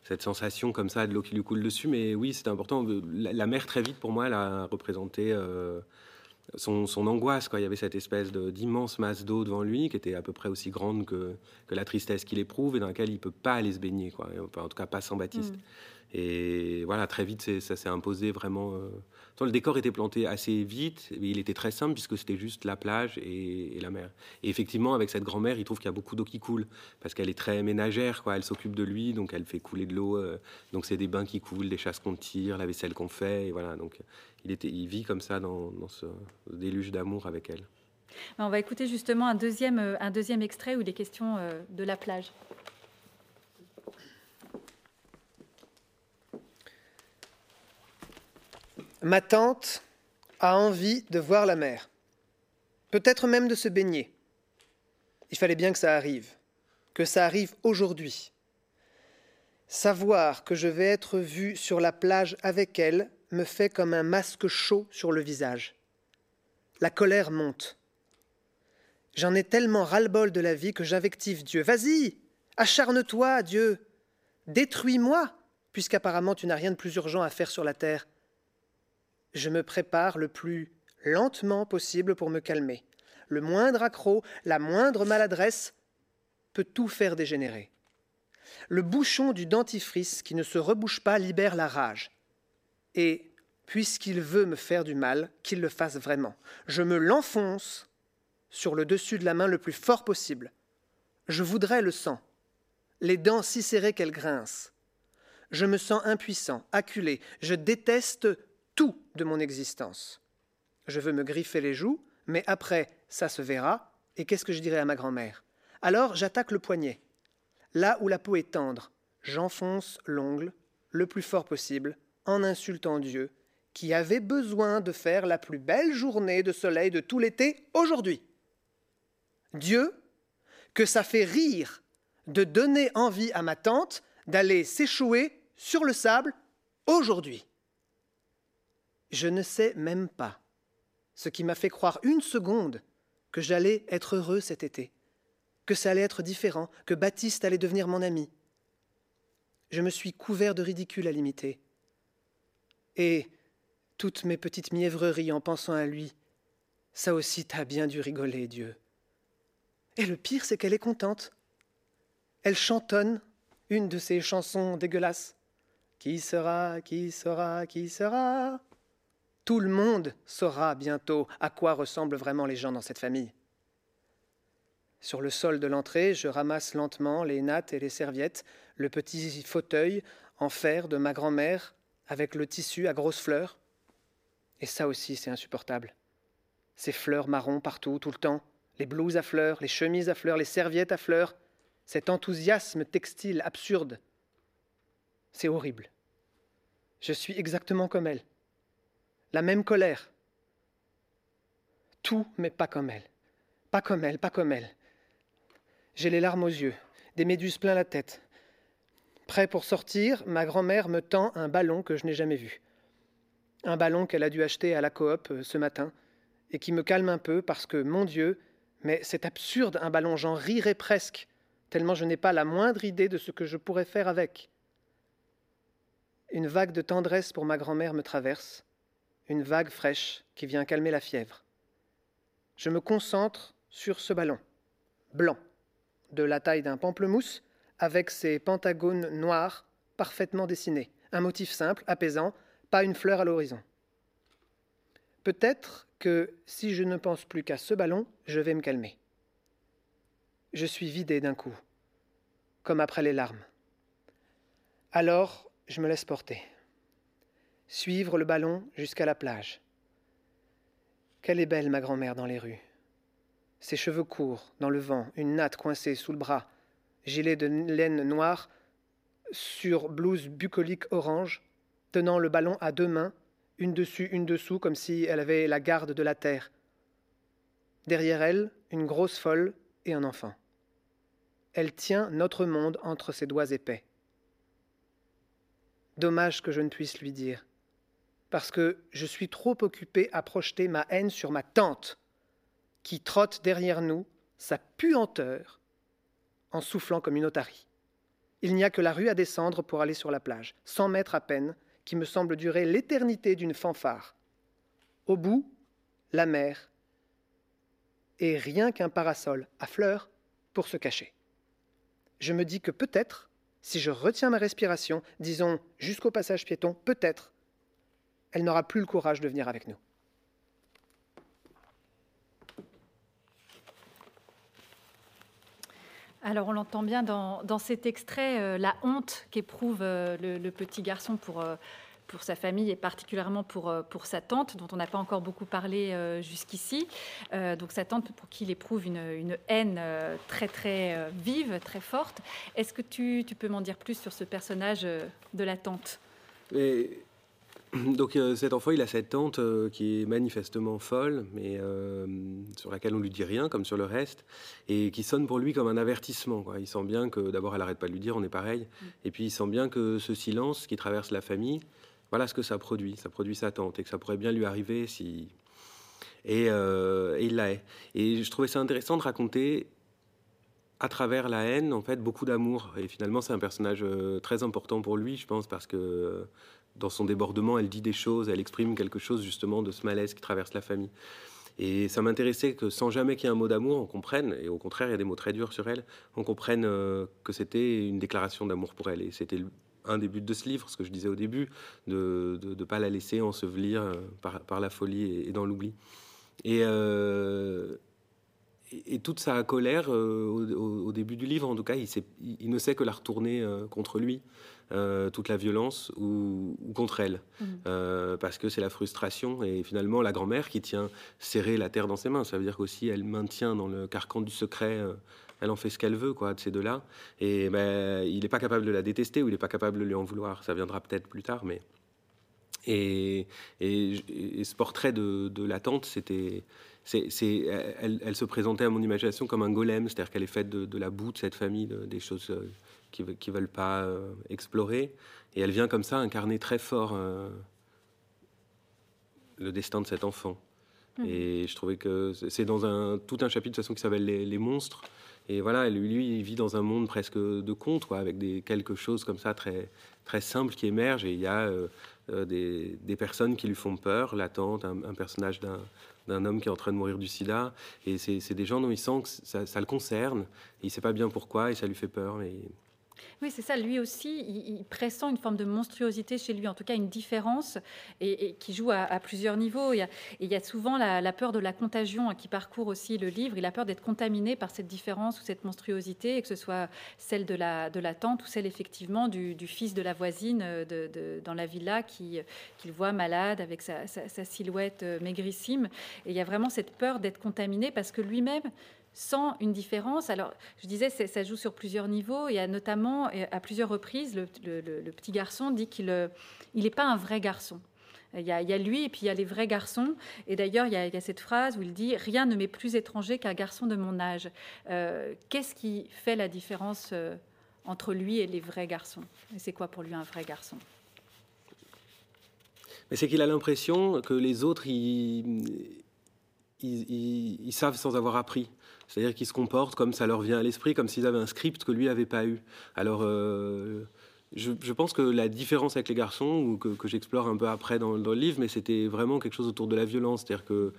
cette sensation comme ça de l'eau qui lui coule dessus. Mais oui, c'était important. La, mer, très vite, pour moi, elle a représenté son, angoisse. Quoi. Il y avait cette espèce d'immense masse d'eau devant lui qui était à peu près aussi grande que, que la tristesse qu'il éprouve et dans laquelle il ne peut pas aller se baigner. Quoi. en tout cas, pas sans Baptiste. Mm. Et voilà, très vite, ça s'est imposé vraiment. Euh, le décor était planté assez vite, mais il était très simple puisque c'était juste la plage et, la mer. Et effectivement, avec cette grand-mère, il trouve qu'il y a beaucoup d'eau qui coule parce qu'elle est très ménagère, quoi. Elle s'occupe de lui, donc elle fait couler de l'eau. Euh, donc c'est des bains qui coulent, des chasses qu'on tire, la vaisselle qu'on fait, et voilà. Donc il était, vit comme ça dans, ce déluge d'amour avec elle. On va écouter justement un deuxième, euh, extrait où il est question de la plage. Ma tante a envie de voir la mer, peut-être même de se baigner. Il fallait bien que ça arrive, que ça arrive aujourd'hui. Savoir que je vais être vu sur la plage avec elle me fait comme un masque chaud sur le visage. La colère monte. J'en ai tellement ras-le-bol de la vie que j'invective Dieu. Vas-y, acharne-toi, Dieu. Détruis-moi, puisqu'apparemment tu n'as rien de plus urgent à faire sur la terre je me prépare le plus lentement possible pour me calmer. Le moindre accroc, la moindre maladresse peut tout faire dégénérer. Le bouchon du dentifrice qui ne se rebouche pas libère la rage. Et, puisqu'il veut me faire du mal, qu'il le fasse vraiment. Je me l'enfonce sur le dessus de la main le plus fort possible. Je voudrais le sang, les dents si serrées qu'elles grincent. Je me sens impuissant, acculé, je déteste tout de mon existence. Je veux me griffer les joues, mais après, ça se verra, et qu'est-ce que je dirai à ma grand-mère? Alors j'attaque le poignet. Là où la peau est tendre, j'enfonce l'ongle le plus fort possible, en insultant Dieu, qui avait besoin de faire la plus belle journée de soleil de tout l'été aujourd'hui. Dieu, que ça fait rire de donner envie à ma tante d'aller s'échouer sur le sable aujourd'hui. Je ne sais même pas ce qui m'a fait croire une seconde que j'allais être heureux cet été, que ça allait être différent, que Baptiste allait devenir mon ami. Je me suis couvert de ridicule à l'imiter. Et toutes mes petites mièvreries en pensant à lui, ça aussi t'as bien dû rigoler, Dieu. Et le pire, c'est qu'elle est contente. Elle chantonne une de ses chansons dégueulasses. Qui sera, qui sera, qui sera? Tout le monde saura bientôt à quoi ressemblent vraiment les gens dans cette famille. Sur le sol de l'entrée, je ramasse lentement les nattes et les serviettes, le petit fauteuil en fer de ma grand-mère avec le tissu à grosses fleurs. Et ça aussi, c'est insupportable. Ces fleurs marron partout, tout le temps, les blouses à fleurs, les chemises à fleurs, les serviettes à fleurs, cet enthousiasme textile absurde. C'est horrible. Je suis exactement comme elle la même colère. Tout, mais pas comme elle. Pas comme elle, pas comme elle. J'ai les larmes aux yeux, des méduses plein la tête. Prêt pour sortir, ma grand-mère me tend un ballon que je n'ai jamais vu. Un ballon qu'elle a dû acheter à la coop euh, ce matin, et qui me calme un peu parce que, mon Dieu, mais c'est absurde un ballon, j'en rirais presque, tellement je n'ai pas la moindre idée de ce que je pourrais faire avec. Une vague de tendresse pour ma grand-mère me traverse, une vague fraîche qui vient calmer la fièvre. Je me concentre sur ce ballon, blanc, de la taille d'un pamplemousse, avec ses pentagones noirs parfaitement dessinés, un motif simple, apaisant, pas une fleur à l'horizon. Peut-être que si je ne pense plus qu'à ce ballon, je vais me calmer. Je suis vidé d'un coup, comme après les larmes. Alors, je me laisse porter suivre le ballon jusqu'à la plage. Quelle est belle ma grand-mère dans les rues. Ses cheveux courts, dans le vent, une natte coincée sous le bras, gilet de laine noire, sur blouse bucolique orange, tenant le ballon à deux mains, une dessus, une dessous, comme si elle avait la garde de la terre. Derrière elle, une grosse folle et un enfant. Elle tient notre monde entre ses doigts épais. Dommage que je ne puisse lui dire parce que je suis trop occupé à projeter ma haine sur ma tante, qui trotte derrière nous, sa puanteur, en soufflant comme une otarie. Il n'y a que la rue à descendre pour aller sur la plage, cent mètres à peine, qui me semble durer l'éternité d'une fanfare. Au bout, la mer et rien qu'un parasol à fleurs pour se cacher. Je me dis que peut-être, si je retiens ma respiration, disons jusqu'au passage piéton, peut-être, elle n'aura plus le courage de venir avec nous. Alors on l'entend bien dans, cet extrait, euh, la honte qu'éprouve euh, le, petit garçon pour, euh, pour sa famille et particulièrement pour, pour sa tante, dont on n'a pas encore beaucoup parlé jusqu'ici. donc sa tante pour qui il éprouve une, une haine très très vive, très forte. Est-ce que tu, tu peux m'en dire plus sur ce personnage de la tante? donc euh, cet enfant, il a cette tante euh, qui est manifestement folle, mais euh, sur laquelle on lui dit rien, comme sur le reste, et qui sonne pour lui comme un avertissement. Il sent bien que d'abord, elle arrête pas de lui dire, on est pareil, mm. et puis il sent bien que ce silence qui traverse la famille, voilà ce que ça produit. Ça produit sa tante, et que ça pourrait bien lui arriver si. Et, et il l'a est. Et je trouvais ça intéressant de raconter à travers la haine, en fait, beaucoup d'amour. Et finalement, c'est un personnage très important pour lui, je pense, parce que dans son débordement, elle dit des choses, elle exprime quelque chose justement de ce malaise qui traverse la famille. Et ça m'intéressait que sans jamais qu'il y ait un mot d'amour, on comprenne, et au contraire, il y a des mots très durs sur elle, on comprenne euh, que c'était une déclaration d'amour pour elle. Et c'était un des buts de ce livre, ce que je disais au début, de ne pas la laisser ensevelir euh, par, la folie et, dans l'oubli. Euh, et, toute sa colère, au, début du livre, en tout cas, il, il ne sait que la retourner contre lui. Euh, toute la violence ou, contre elle. Euh, parce que c'est la frustration et finalement la grand-mère qui tient serré la terre dans ses mains. Ça veut dire qu'aussi elle maintient dans le carcan du secret, euh, elle en fait ce qu'elle veut quoi, de ces deux-là. Et ben, il n'est pas capable de la détester ou il n'est pas capable de lui en vouloir. Ça viendra peut-être plus tard, mais. Et, ce portrait de, la tante, c'était. Elle, se présentait à mon imagination comme un golem, c'est-à-dire qu'elle est faite de, la boue de cette famille, des choses qui ne veulent pas euh, explorer. Et elle vient comme ça incarner très fort euh, le destin de cet enfant. Mmh. Et je trouvais que c'est dans un, tout un chapitre de toute façon qui s'appelle les, monstres. Et voilà, lui, il vit dans un monde presque de conte, quoi, avec des, quelque chose comme ça très, très simple qui émerge. Et il y a euh, des, des, personnes qui lui font peur, la tante, un, un personnage d'un d'un homme qui est en train de mourir du sida. Et c'est des gens dont il sent que ça, le concerne. il ne sait pas bien pourquoi et ça lui fait peur. Mais oui, c'est ça. Lui aussi, il, pressent une forme de monstruosité chez lui, en tout cas une différence, et, qui joue à, plusieurs niveaux. Il y a, souvent la, peur de la contagion hein, qui parcourt aussi le livre. Il a peur d'être contaminé par cette différence ou cette monstruosité, et que ce soit celle de la, tante ou celle effectivement du, fils de la voisine euh, dans la villa qu'il voit malade avec sa, sa silhouette euh, maigrissime. Et il y a vraiment cette peur d'être contaminé parce que lui-même sans une différence. Alors, je disais, ça joue sur plusieurs niveaux. Il y a notamment, à plusieurs reprises, le, petit garçon dit qu'il n'est euh, pas un vrai garçon. Il y, a, lui et puis il y a les vrais garçons. Et d'ailleurs, il, y a cette phrase où il dit Rien ne m'est plus étranger qu'un garçon de mon âge. Euh, qu'est-ce qui fait la différence euh, entre lui et les vrais garçons? Et c'est quoi pour lui un vrai garçon? C'est qu'il a l'impression que les autres, ils, savent sans avoir appris. C'est-à-dire qu'ils se comportent comme ça leur vient à l'esprit, comme s'ils avaient un script que lui n'avait pas eu. Alors, euh, je, pense que la différence avec les garçons, ou que, j'explore un peu après dans, le livre, mais c'était vraiment quelque chose autour de la violence. C'est-à-dire que,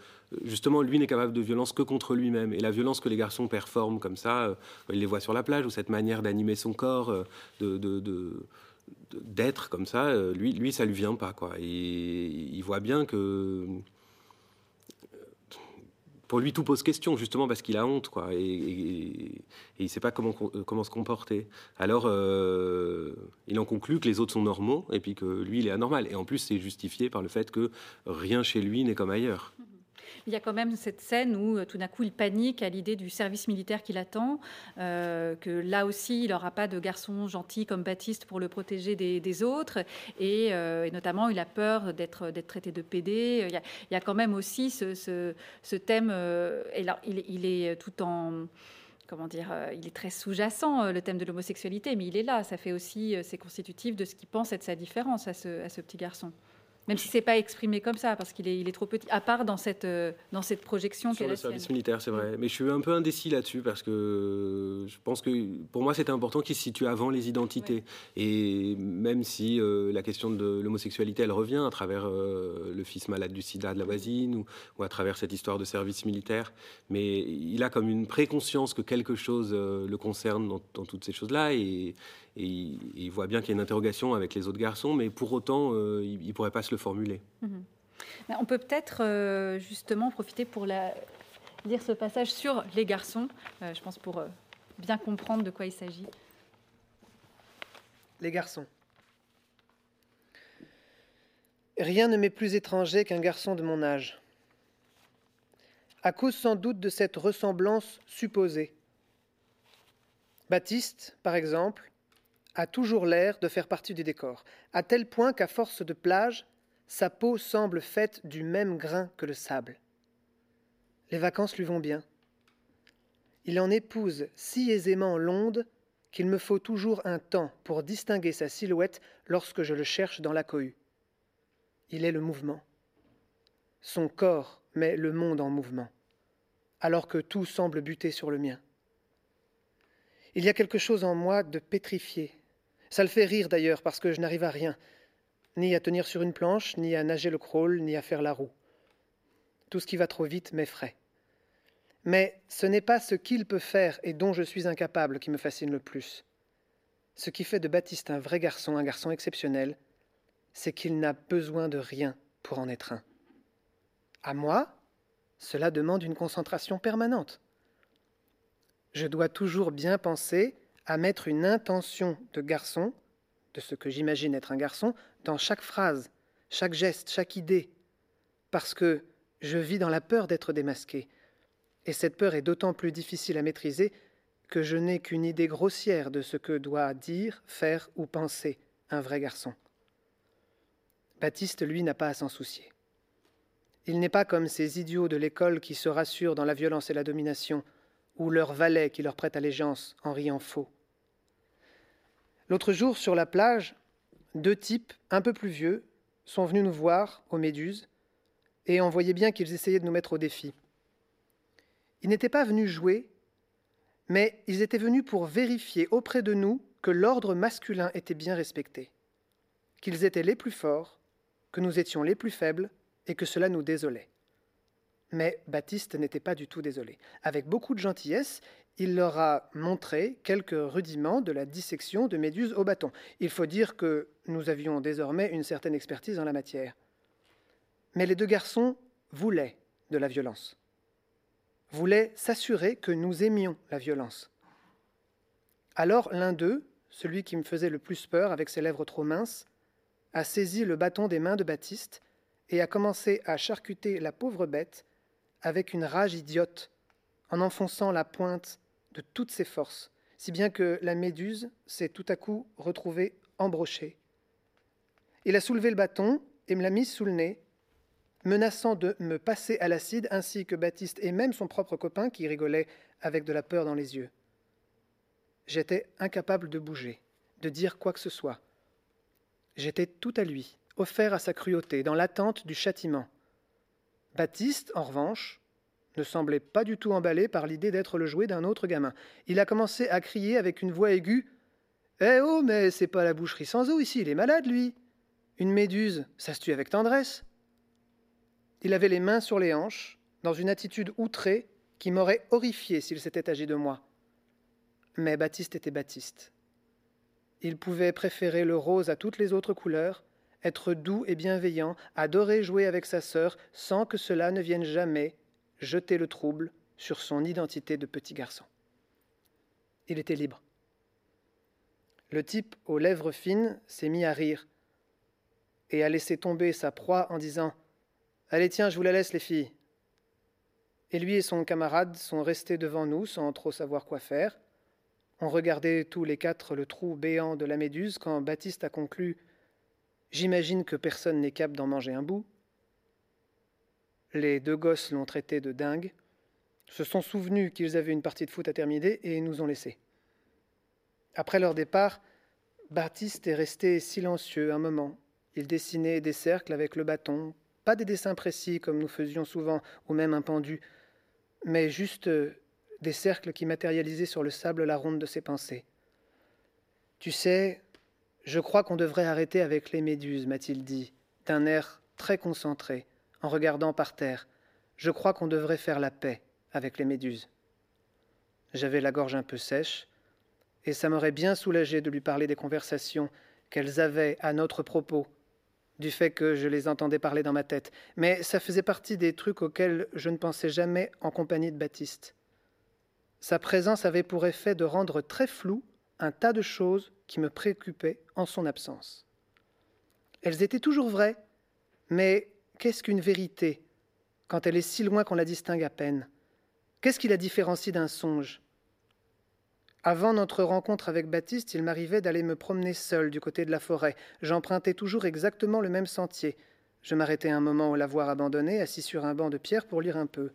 justement, lui n'est capable de violence que contre lui-même. Et la violence que les garçons performent comme ça, euh, il les voit sur la plage, ou cette manière d'animer son corps, euh, d'être comme ça, lui, lui, ça lui vient pas. Et il voit bien que pour lui, tout pose question, justement parce qu'il a honte, quoi, et, il ne sait pas comment, euh, comment se comporter. Alors, euh, il en conclut que les autres sont normaux, et puis que lui, il est anormal. Et en plus, c'est justifié par le fait que rien chez lui n'est comme ailleurs. Il y a quand même cette scène où euh, tout d'un coup il panique à l'idée du service militaire qui l'attend, euh, que là aussi il n'aura pas de garçon gentil comme Baptiste pour le protéger des, autres, euh, et, notamment il a peur d'être traité de PD. Il y, a, quand même aussi ce, thème, et il, est tout en comment dire, il est très sous-jacent, le thème de l'homosexualité, mais il est là. Ça fait aussi, c'est constitutif de ce qu'il pense être sa différence à ce petit garçon. Même si c'est pas exprimé comme ça, parce qu'il est, il est trop petit, à part dans cette, euh, dans cette projection Sur le service militaire, c'est vrai. Mais je suis un peu indécis là-dessus parce que je pense que pour moi, c'était important qu'il se situe avant les identités. Et même si euh, la question de l'homosexualité, elle revient à travers euh, le fils malade du sida de la voisine ou, ou, à travers cette histoire de service militaire, mais il a comme une préconscience que quelque chose le concerne dans, dans toutes ces choses-là. Et, et il, voit bien qu'il y a une interrogation avec les autres garçons, mais pour autant, euh, il ne pourrait pas se le formuler. Mhm. On peut peut-être euh, justement profiter pour la, lire ce passage sur les garçons, euh, je pense pour bien comprendre de quoi il s'agit. Les garçons. Rien ne m'est plus étranger qu'un garçon de mon âge. À cause sans doute de cette ressemblance supposée. Baptiste, par exemple, a toujours l'air de faire partie du décor, à tel point qu'à force de plage, sa peau semble faite du même grain que le sable. Les vacances lui vont bien. Il en épouse si aisément l'onde qu'il me faut toujours un temps pour distinguer sa silhouette lorsque je le cherche dans la cohue. Il est le mouvement. Son corps met le monde en mouvement, alors que tout semble buter sur le mien. Il y a quelque chose en moi de pétrifié, ça le fait rire d'ailleurs, parce que je n'arrive à rien, ni à tenir sur une planche, ni à nager le crawl, ni à faire la roue. Tout ce qui va trop vite m'effraie. Mais ce n'est pas ce qu'il peut faire et dont je suis incapable qui me fascine le plus. Ce qui fait de Baptiste un vrai garçon, un garçon exceptionnel, c'est qu'il n'a besoin de rien pour en être un. À moi, cela demande une concentration permanente. Je dois toujours bien penser à mettre une intention de garçon, de ce que j'imagine être un garçon, dans chaque phrase, chaque geste, chaque idée, parce que je vis dans la peur d'être démasqué, et cette peur est d'autant plus difficile à maîtriser que je n'ai qu'une idée grossière de ce que doit dire, faire ou penser un vrai garçon. Baptiste, lui, n'a pas à s'en soucier. Il n'est pas comme ces idiots de l'école qui se rassurent dans la violence et la domination, ou leur valet qui leur prête allégeance en riant faux. L'autre jour, sur la plage, deux types un peu plus vieux sont venus nous voir aux Méduses, et on voyait bien qu'ils essayaient de nous mettre au défi. Ils n'étaient pas venus jouer, mais ils étaient venus pour vérifier auprès de nous que l'ordre masculin était bien respecté, qu'ils étaient les plus forts, que nous étions les plus faibles, et que cela nous désolait. Mais Baptiste n'était pas du tout désolé. Avec beaucoup de gentillesse, il leur a montré quelques rudiments de la dissection de méduses au bâton. Il faut dire que nous avions désormais une certaine expertise en la matière. Mais les deux garçons voulaient de la violence, voulaient s'assurer que nous aimions la violence. Alors l'un d'eux, celui qui me faisait le plus peur avec ses lèvres trop minces, a saisi le bâton des mains de Baptiste et a commencé à charcuter la pauvre bête avec une rage idiote, en enfonçant la pointe de toutes ses forces, si bien que la méduse s'est tout à coup retrouvée embrochée. Il a soulevé le bâton et me l'a mis sous le nez, menaçant de me passer à l'acide, ainsi que Baptiste et même son propre copain qui rigolait avec de la peur dans les yeux. J'étais incapable de bouger, de dire quoi que ce soit. J'étais tout à lui, offert à sa cruauté, dans l'attente du châtiment. Baptiste, en revanche, ne semblait pas du tout emballé par l'idée d'être le jouet d'un autre gamin. Il a commencé à crier avec une voix aiguë Eh oh, mais c'est pas la boucherie sans eau ici, il est malade, lui Une méduse, ça se tue avec tendresse. Il avait les mains sur les hanches, dans une attitude outrée qui m'aurait horrifié s'il s'était agi de moi. Mais Baptiste était Baptiste. Il pouvait préférer le rose à toutes les autres couleurs, être doux et bienveillant, adorer jouer avec sa sœur, sans que cela ne vienne jamais jeter le trouble sur son identité de petit garçon. Il était libre. Le type aux lèvres fines s'est mis à rire et a laissé tomber sa proie en disant Allez, tiens, je vous la laisse, les filles. Et lui et son camarade sont restés devant nous sans trop savoir quoi faire. On regardait tous les quatre le trou béant de la méduse quand Baptiste a conclu J'imagine que personne n'est capable d'en manger un bout. Les deux gosses l'ont traité de dingue, se sont souvenus qu'ils avaient une partie de foot à terminer et nous ont laissés. Après leur départ, Baptiste est resté silencieux un moment, Il dessinait des cercles avec le bâton, pas des dessins précis comme nous faisions souvent, ou même un pendu, mais juste euh, des cercles qui matérialisaient sur le sable la ronde de ses pensées. Tu sais, je crois qu'on devrait arrêter avec les méduses, m'a-t-il dit, d'un air très concentré, en regardant par terre. Je crois qu'on devrait faire la paix avec les méduses. J'avais la gorge un peu sèche, et ça m'aurait bien soulagé de lui parler des conversations qu'elles avaient à notre propos, du fait que je les entendais parler dans ma tête, mais ça faisait partie des trucs auxquels je ne pensais jamais en compagnie de Baptiste. Sa présence avait pour effet de rendre très flou un tas de choses qui me préoccupaient en son absence. Elles étaient toujours vraies, mais qu'est-ce qu'une vérité quand elle est si loin qu'on la distingue à peine? Qu'est-ce qui la différencie d'un songe? Avant notre rencontre avec Baptiste, il m'arrivait d'aller me promener seul du côté de la forêt. J'empruntais toujours exactement le même sentier. Je m'arrêtais un moment au lavoir abandonné, assis sur un banc de pierre pour lire un peu.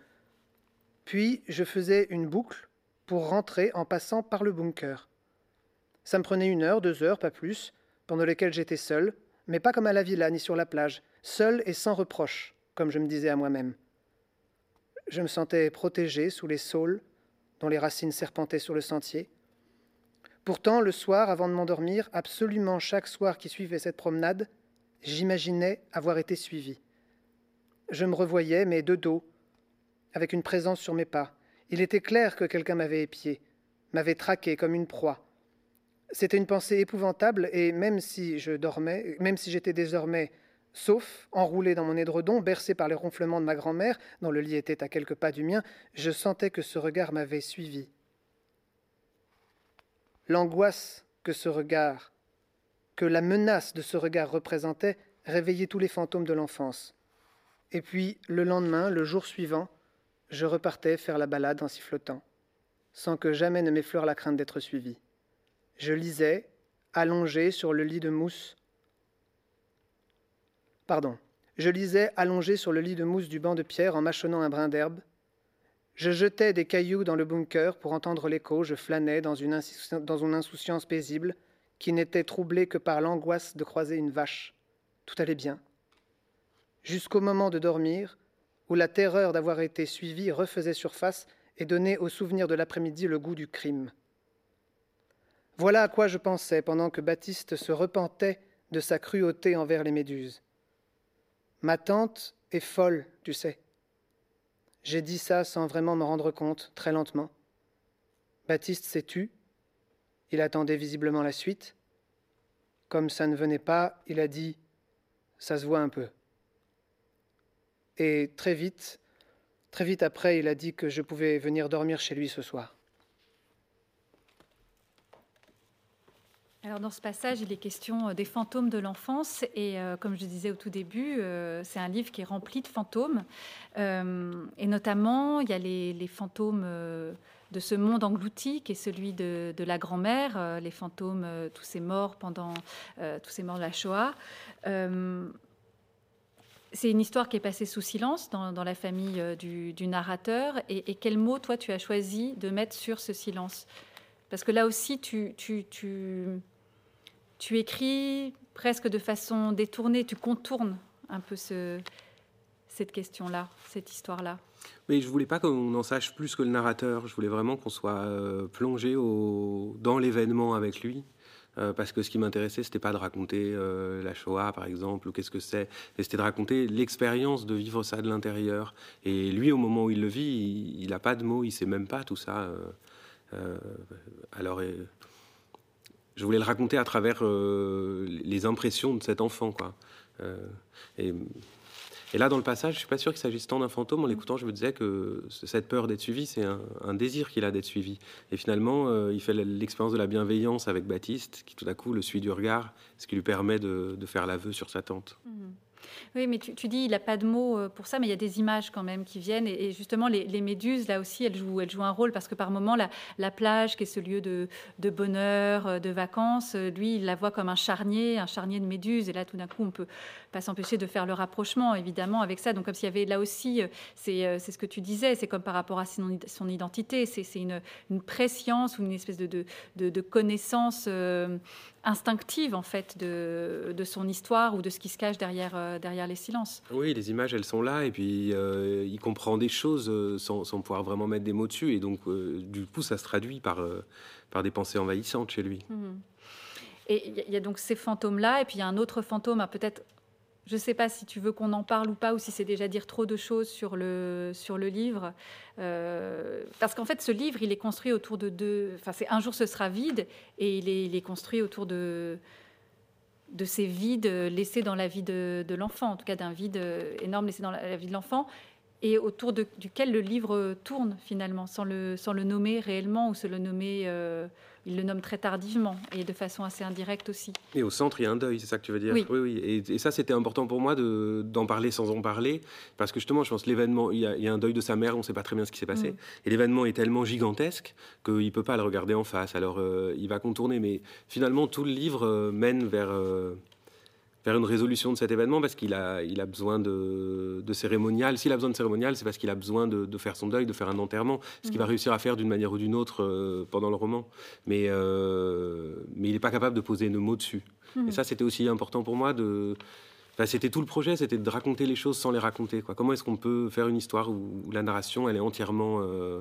Puis je faisais une boucle pour rentrer en passant par le bunker. Ça me prenait une heure, deux heures, pas plus, pendant lesquelles j'étais seul, mais pas comme à la villa ni sur la plage, seul et sans reproche, comme je me disais à moi-même. Je me sentais protégé sous les saules dont les racines serpentaient sur le sentier. Pourtant, le soir, avant de m'endormir, absolument chaque soir qui suivait cette promenade, j'imaginais avoir été suivi. Je me revoyais, mais de dos, avec une présence sur mes pas. Il était clair que quelqu'un m'avait épié, m'avait traqué comme une proie. C'était une pensée épouvantable, et même si je dormais, même si j'étais désormais sauf, enroulé dans mon édredon, bercé par les ronflements de ma grand-mère, dont le lit était à quelques pas du mien, je sentais que ce regard m'avait suivi. L'angoisse que ce regard, que la menace de ce regard représentait, réveillait tous les fantômes de l'enfance. Et puis, le lendemain, le jour suivant, je repartais faire la balade en sifflotant, sans que jamais ne m'effleure la crainte d'être suivi. Je lisais, allongé sur le lit de mousse. Pardon. Je lisais allongé sur le lit de mousse du banc de pierre en mâchonnant un brin d'herbe. Je jetais des cailloux dans le bunker pour entendre l'écho, je flânais dans une, insouciance paisible qui n'était troublée que par l'angoisse de croiser une vache. Tout allait bien. Jusqu'au moment de dormir, où la terreur d'avoir été suivi refaisait surface et donnait au souvenir de l'après-midi le goût du crime. Voilà à quoi je pensais pendant que Baptiste se repentait de sa cruauté envers les méduses. Ma tante est folle, tu sais. J'ai dit ça sans vraiment me rendre compte, très lentement. Baptiste s'est tu. Il attendait visiblement la suite. Comme ça ne venait pas, il a dit Ça se voit un peu. Et très vite, très vite après, il a dit que je pouvais venir dormir chez lui ce soir. Alors dans ce passage, il est question euh, des fantômes de l'enfance et euh, comme je disais au tout début, euh, c'est un livre qui est rempli de fantômes et notamment il y a les, fantômes de ce monde englouti qui est celui de, la grand-mère, les fantômes, tous ces morts pendant tous ces morts de la Shoah. c'est une histoire qui est passée sous silence dans, la famille du, narrateur. Et, quel mot, toi, tu as choisi de mettre sur ce silence? Parce que là aussi, tu, tu, tu écris presque de façon détournée, tu contournes un peu cette question-là, cette histoire-là. Mais je voulais pas qu'on en sache plus que le narrateur. Je voulais vraiment qu'on soit euh, plongé dans l'événement avec lui. Euh, parce que ce qui m'intéressait, c'était pas de raconter euh, la Shoah, par exemple, ou qu'est-ce que c'est, mais c'était de raconter l'expérience de vivre ça de l'intérieur. Et lui, au moment où il le vit, il n'a pas de mots, il sait même pas tout ça. alors, je voulais le raconter à travers euh, les impressions de cet enfant. Quoi. Euh, et, là, dans le passage, je suis pas sûr qu'il s'agisse tant d'un fantôme. En l'écoutant, je me disais que cette peur d'être suivi, c'est un, désir qu'il a d'être suivi. Et finalement, euh, il fait l'expérience de la bienveillance avec Baptiste, qui tout à coup le suit du regard, ce qui lui permet de, faire l'aveu sur sa tante. Mmh. Oui, mais tu, dis il n'a pas de mots euh, pour ça, mais il y a des images quand même qui viennent. Et, justement, les, méduses, là aussi, elles jouent, elles jouent un rôle parce que par moment, la, plage, qui est ce lieu de, bonheur, euh, de vacances, euh, lui, il la voit comme un charnier, un charnier de méduses. Et là, tout d'un coup, on peut pas s'empêcher de faire le rapprochement, évidemment, avec ça. Donc, comme s'il y avait là aussi, c'est ce que tu disais, c'est comme par rapport à son, identité, c'est une, une, préscience ou une espèce de, de connaissance instinctive en fait de, de, son histoire ou de ce qui se cache derrière, euh, derrière les silences. Oui, les images elles sont là et puis euh, il comprend des choses euh, sans, sans, pouvoir vraiment mettre des mots dessus et donc du coup ça se traduit par, par des pensées envahissantes chez lui. Mhm. Et il y, a donc ces fantômes-là, et puis il y a un autre fantôme, peut-être je ne sais pas si tu veux qu'on en parle ou pas, ou si c'est déjà dire trop de choses sur le, sur le livre. Euh, parce qu'en fait, ce livre, il est construit autour de deux. Enfin, c'est Un jour ce sera vide, et il est, construit autour de, de ces vides laissés dans la vie de, de l'enfant, en tout cas d'un vide énorme laissé dans la, vie de l'enfant, et autour duquel le livre tourne finalement, sans le, sans le nommer réellement ou se le nommer. Euh, il le nomme très tardivement et de façon assez indirecte aussi. Et au centre, il y a un deuil, c'est ça que tu veux dire Oui, oui. Et, ça, c'était important pour moi d'en parler sans en parler, parce que justement, je pense l'événement, il, y a un deuil de sa mère, on ne sait pas très bien ce qui s'est passé, mm. et l'événement est tellement gigantesque qu'il ne peut pas le regarder en face. Alors, euh, il va contourner, mais finalement, tout le livre euh, mène vers... Euh, faire une résolution de cet événement parce qu'il a, il a besoin de, de cérémonial. S'il a besoin de cérémonial, c'est parce qu'il a besoin de, faire son deuil, de faire un enterrement, ce qu'il va mhm. réussir à faire d'une manière ou d'une autre euh, pendant le roman. Mais, euh, mais il n'est pas capable de poser de mots dessus. Et mhm. ça, c'était aussi important pour moi de... c'était tout le projet, c'était de raconter les choses sans les raconter. Quoi. Comment est-ce qu'on peut faire une histoire où, la narration, elle est entièrement euh,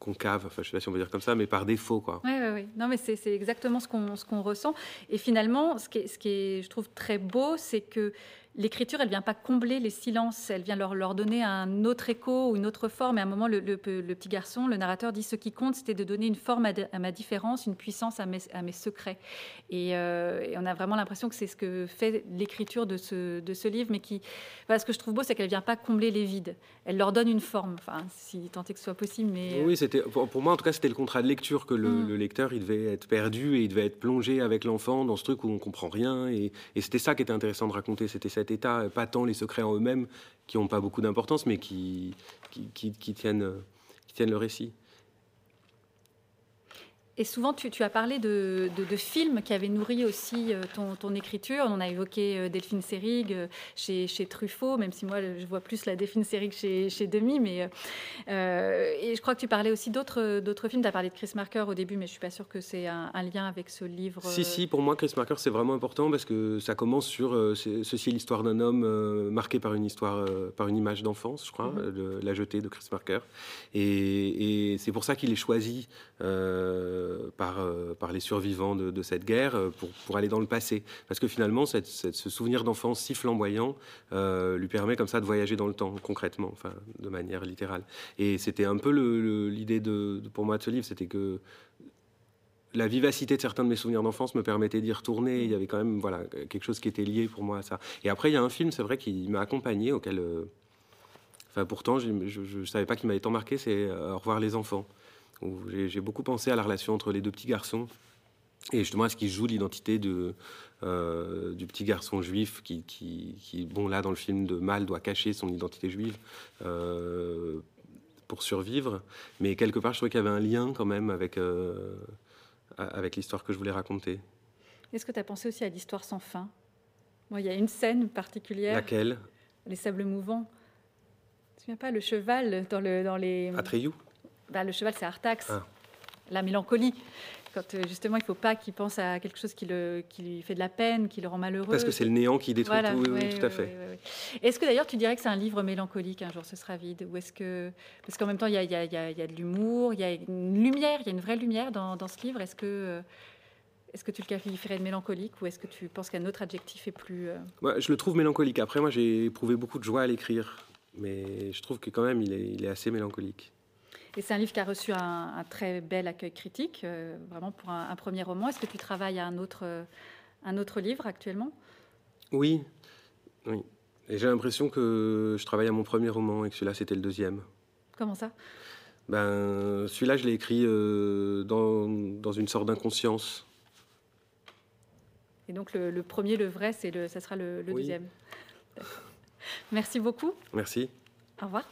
concave, enfin je sais pas si on peut dire comme ça, mais par défaut quoi. Oui, oui, oui. Non mais c'est exactement ce qu'on ce ressent. Et finalement, ce qui est, ce qui est, je trouve très beau, c'est que l'écriture, elle vient pas combler les silences, elle vient leur, leur donner un autre écho ou une autre forme. Et à un moment, le, petit garçon, le narrateur, dit ce qui compte, c'était de donner une forme à, ma différence, une puissance à mes, à mes secrets. Euh, et, on a vraiment l'impression que c'est ce que fait l'écriture de ce, de ce livre, mais qui, ce que je trouve beau, c'est qu'elle vient pas combler les vides. Elle leur donne une forme, enfin, si tant est que ce soit possible. Mais oui, c'était pour moi en tout cas, c'était le contrat de lecture que le, mm. lecteur, il devait être perdu et il devait être plongé avec l'enfant dans ce truc où on comprend rien. Et, et c'était ça qui était intéressant de raconter, c'était cet état, pas tant les secrets en eux-mêmes qui n'ont pas beaucoup d'importance, mais qui, qui tiennent le récit. Et souvent, tu, as parlé de, films qui avaient nourri aussi euh, ton, écriture. On a évoqué euh, Delphine Seyrig euh, chez, Truffaut, même si moi, je vois plus la Delphine Seyrig chez, chez Demi. Mais, et je crois que tu parlais aussi d'autres films. Tu as parlé de Chris Marker au début, mais je suis pas sûre que c'est un, lien avec ce livre. Si, si, pour moi, Chris Marker, c'est vraiment important parce que ça commence sur Ceci est l'histoire d'un homme marqué par une histoire, par une image d'enfance, je crois, mm-hmm. La jetée de Chris Marker. Et, et c'est pour ça qu'il est choisi. Euh, par, euh, par les survivants de, cette guerre euh, pour, aller dans le passé. Parce que finalement, ce souvenir d'enfance si flamboyant lui permet comme ça de voyager dans le temps, concrètement, enfin, de manière littérale. Et c'était un peu l'idée de, pour moi de ce livre, c'était que la vivacité de certains de mes souvenirs d'enfance me permettait d'y retourner. Il y avait quand même voilà, quelque chose qui était lié pour moi à ça. Et après, il y a un film, c'est vrai, qui m'a accompagné, auquel... Enfin, pourtant, je ne savais pas qu'il m'avait tant marqué, c'est Au revoir les enfants j'ai beaucoup pensé à la relation entre les deux petits garçons et justement à ce qui joue l'identité de, euh, du petit garçon juif qui, qui, bon là dans le film de Mal doit cacher son identité juive euh, pour survivre, mais quelque part je trouvais qu'il y avait un lien quand même avec, euh, avec l'histoire que je voulais raconter. Est-ce que tu as pensé aussi à l'histoire sans fin? Il y a une scène particulière. Laquelle? Les sables mouvants. Tu te souviens pas le cheval dans, le, dans les... Atreyu? Bah, le cheval, c'est Artax. Ah. La mélancolie. Quand euh, justement, il ne faut pas qu'il pense à quelque chose qui, le, qui, lui fait de la peine, qui le rend malheureux. Parce que c'est le néant qui détruit tout. Oui, tout à fait. est-ce que d'ailleurs, tu dirais que c'est un livre mélancolique, un jour ce sera vide Ou est-ce que. Parce qu'en même temps, il y a, y, a, y a, de l'humour, il y a une lumière, il y a une vraie lumière dans, dans ce livre. Est-ce que. Euh, est-ce que tu le qualifierais de mélancolique ou est-ce que tu penses qu'un autre adjectif est plus... Euh, je le trouve mélancolique. Après, moi, j'ai éprouvé beaucoup de joie à l'écrire. Mais je trouve que quand même, il est, il est assez mélancolique. Et c'est un livre qui a reçu un, très bel accueil critique, euh, vraiment pour un, premier roman. Est-ce que tu travailles à un autre, un autre livre actuellement? Oui, oui. Et j'ai l'impression que je travaille à mon premier roman et que celui-là, c'était le deuxième. Comment ça? Ben, Celui-là, je l'ai écrit euh, dans, dans, une sorte d'inconscience. Et donc le, premier, le vrai, c'est le, ça sera le, deuxième. Merci beaucoup. Merci. Au revoir.